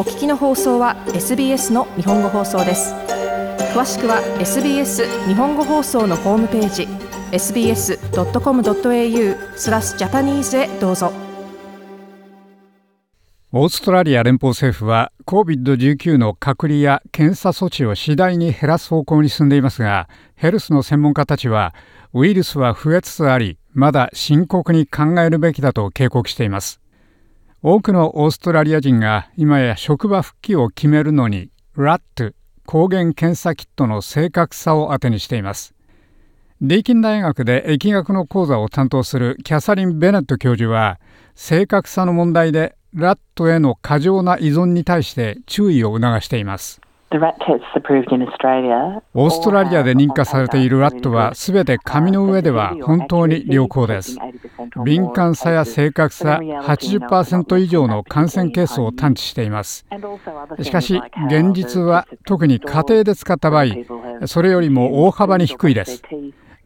お聞きの放送は SBS の日本語放送です。詳しくは SBS 日本語放送のホームページ sbs.com.au スラスジャパニーズへどうぞ。オーストラリア連邦政府は COVID-19 の隔離や検査措置を次第に減らす方向に進んでいますがヘルスの専門家たちはウイルスは増えつつありまだ深刻に考えるべきだと警告しています。多くのオーストラリア人が今や職場復帰を決めるのに RAT 抗原検査キットの正確さを当てにしています。ディーキン大学で疫学の講座を担当するキャサリン・ベネット教授は正確さの問題でラットへの過剰な依存に対して注意を促しています。オーストラリアで認可されているラットはすべて紙の上では本当に良好です。敏感さや正確さ80%以上の感染ケースを探知しています。しかし現実は特に家庭で使った場合それよりも大幅に低いです。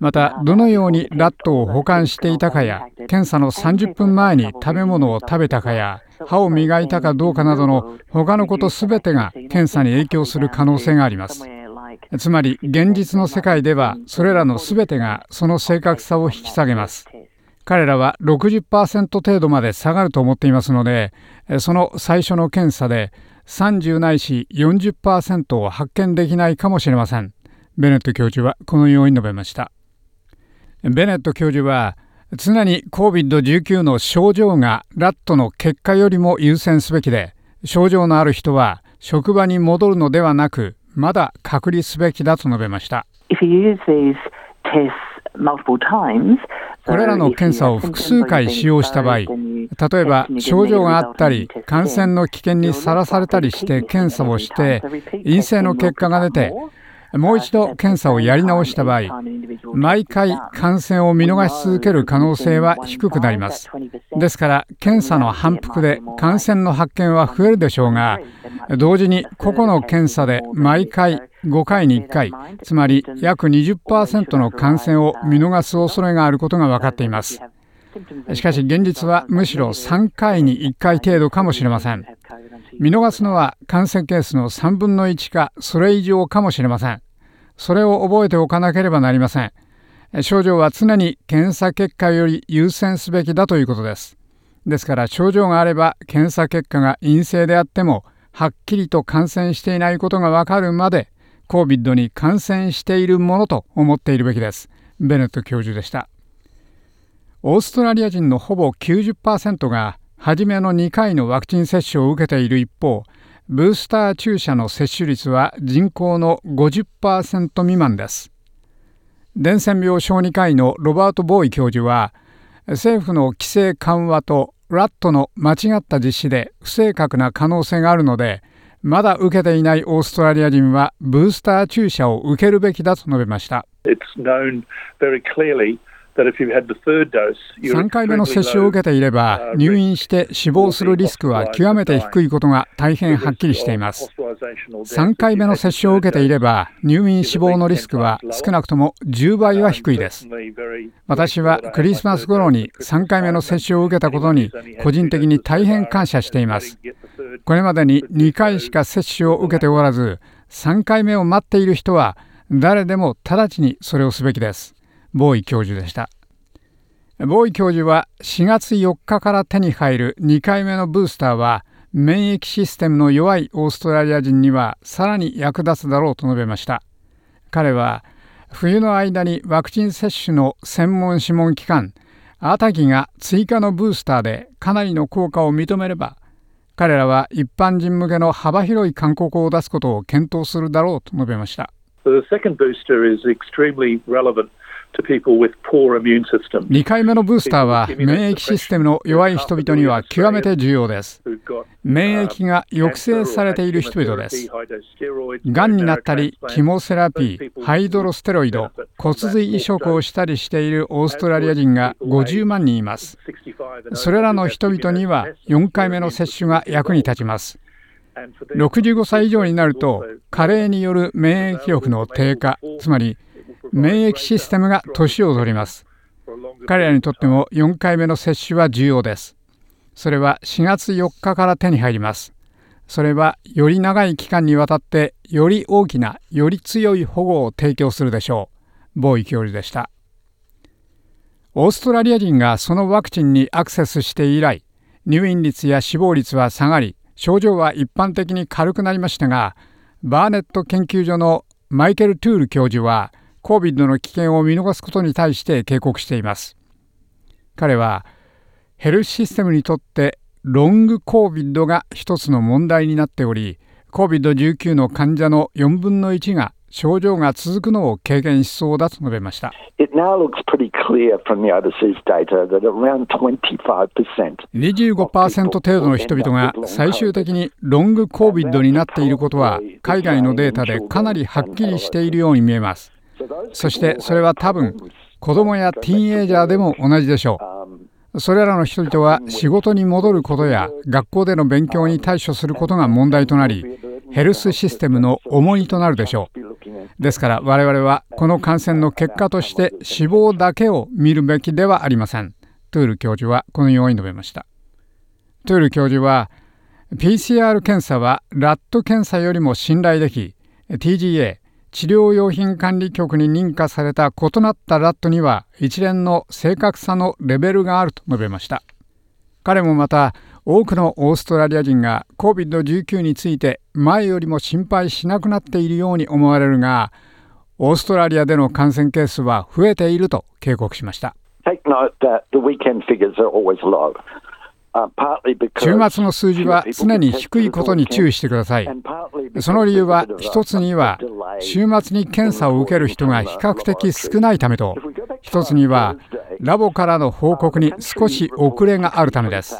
またどのようにラットを保管していたかや検査の30分前に食べ物を食べたかや歯を磨いたかどうかなどの他のことすべてが検査に影響する可能性があります。つまり現実の世界ではそれらのすべてがその正確さを引き下げます。彼らは60%程度まで下がると思っていますのでその最初の検査で30ないし40%を発見できないかもしれません。ベネット教授はこのように述べました。ベネット教授は常に COVID-19 の症状がラットの結果よりも優先すべきで症状のある人は職場に戻るのではなくまだ隔離すべきだと述べました。これらの検査を複数回使用した場合例えば症状があったり感染の危険にさらされたりして検査をして陰性の結果が出てもう一度検査をやり直した場合毎回感染を見逃し続ける可能性は低くなります。ですから検査の反復で感染の発見は増えるでしょうが同時に個々の検査で毎回5回に1回つまり約20%の感染を見逃す恐れがあることが分かっています。しかし現実はむしろ3回に1回程度かもしれません。見逃すのは感染ケースの3分の1かそれ以上かもしれません。それを覚えておかなければなりません。症状は常に検査結果より優先すべきだということです。ですから症状があれば検査結果が陰性であってもはっきりと感染していないことがわかるまで COVID に感染しているものと思っているべきです。ベネット教授でした。オーストラリア人のほぼ90%が初めの2回のワクチン接種を受けている一方ブースター注射の接種率は人口の50%未満です伝染病小児科医のロバート・ボーイ教授は政府の規制緩和とラットの間違った実施で不正確な可能性があるのでまだ受けていないオーストラリア人はブースター注射を受けるべきだと述べました。3回目の接種を受けていれば入院して死亡するリスクは極めて低いことが大変はっきりしています。3回目の接種を受けていれば入院死亡のリスクは少なくとも10倍は低いです。私はクリスマス頃に3回目の接種を受けたことに個人的に大変感謝しています。これまでに2回しか接種を受けておらず3回目を待っている人は誰でも直ちにそれをすべきですボーイ教授でしたボーイ教授は4月4日から手に入る2回目のブースターは免疫システムの弱いオーストラリア人にはさらに役立つだろうと述べました彼は冬の間にワクチン接種の専門諮問機関アタギが追加のブースターでかなりの効果を認めれば彼らは一般人向けの幅広い勧告を出すことを検討するだろうと述べました。2回目のブースターは免疫システムの弱い人々には極めて重要です。免疫が抑制されている人々です。がんになったり、キモセラピー、ハイドロステロイド、骨髄移植をしたりしているオーストラリア人が50万人います。それらの人々には4回目の接種が役に立ちます。65歳以上になると加齢による免疫力の低下つまり免疫システムが年を取ります。彼らにとっても4回目の接種は重要です。それは4月4日から手に入ります。それはより長い期間にわたってより大きなより強い保護を提供するでしょう。ボーイ教授でした。オーストラリア人がそのワクチンにアクセスして以来入院率や死亡率は下がり症状は一般的に軽くなりましたがバーネット研究所のマイケル・トゥール教授は COVID の危険を見逃すことに対して警告しています彼はヘルスシステムにとってロング COVID が一つの問題になっており COVID-19 の患者の4分の1が症状が続くのを軽減しそうだと述べました。25%程度の人々が最終的にロング COVID になっていることは海外のデータでかなりはっきりしているように見えます。そしてそれは多分子供やティーンエイジャーでも同じでしょう。それらの人々は仕事に戻ることや学校での勉強に対処することが問題となりヘルスシステムの重荷となるでしょう。ですから我々はこの感染の結果として死亡だけを見るべきではありません。トゥール教授はこのように述べました。トゥール教授は PCR 検査はラット検査よりも信頼でき TGA 治療用品管理局に認可された異なったラットには一連の正確さのレベルがあると述べました彼もまた多くのオーストラリア人が COVID-19 について前よりも心配しなくなっているように思われるがオーストラリアでの感染ケースは増えていると警告しました。週末の数字は常に低いことに注意してください。その理由は一つには週末に検査を受ける人が比較的少ないためと一つにはラボからの報告に少し遅れがあるためです。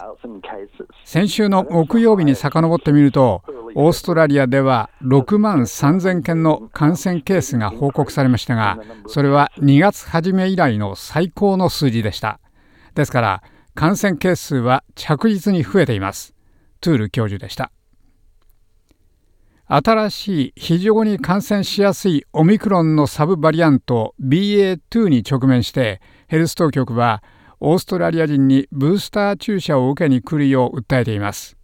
先週の木曜日に遡ってみるとオーストラリアでは6万3000件の感染ケースが報告されましたがそれは2月初め以来の最高の数字でしたですから感染ケースは着実に増えています。トゥール教授でした。新しい非常に感染しやすいオミクロンの subvariant BA.2 に直面して Health 当局はオーストラリア人にブースター注射を受けに来るよう訴えています。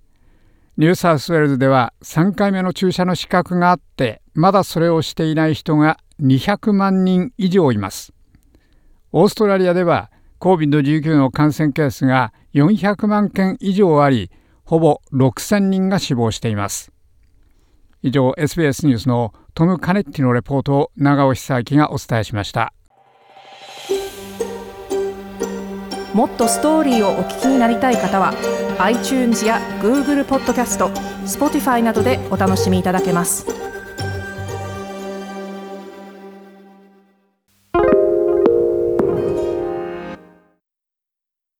ニューサウスウェールズでは3回目の注射の資格があってまだそれをしていない人が200万人以上います。オーストラリアでは COVID-19 の感染ケースが400万件以上ありほぼ6000人が死亡しています。以上 SBS ニュースのトム・カネッティのレポートを長尾久明がお伝えしました。もっとストーリーをお聞きになりたい方は iTunes や Google ポッドキャスト Spotify などでお楽しみいただけます。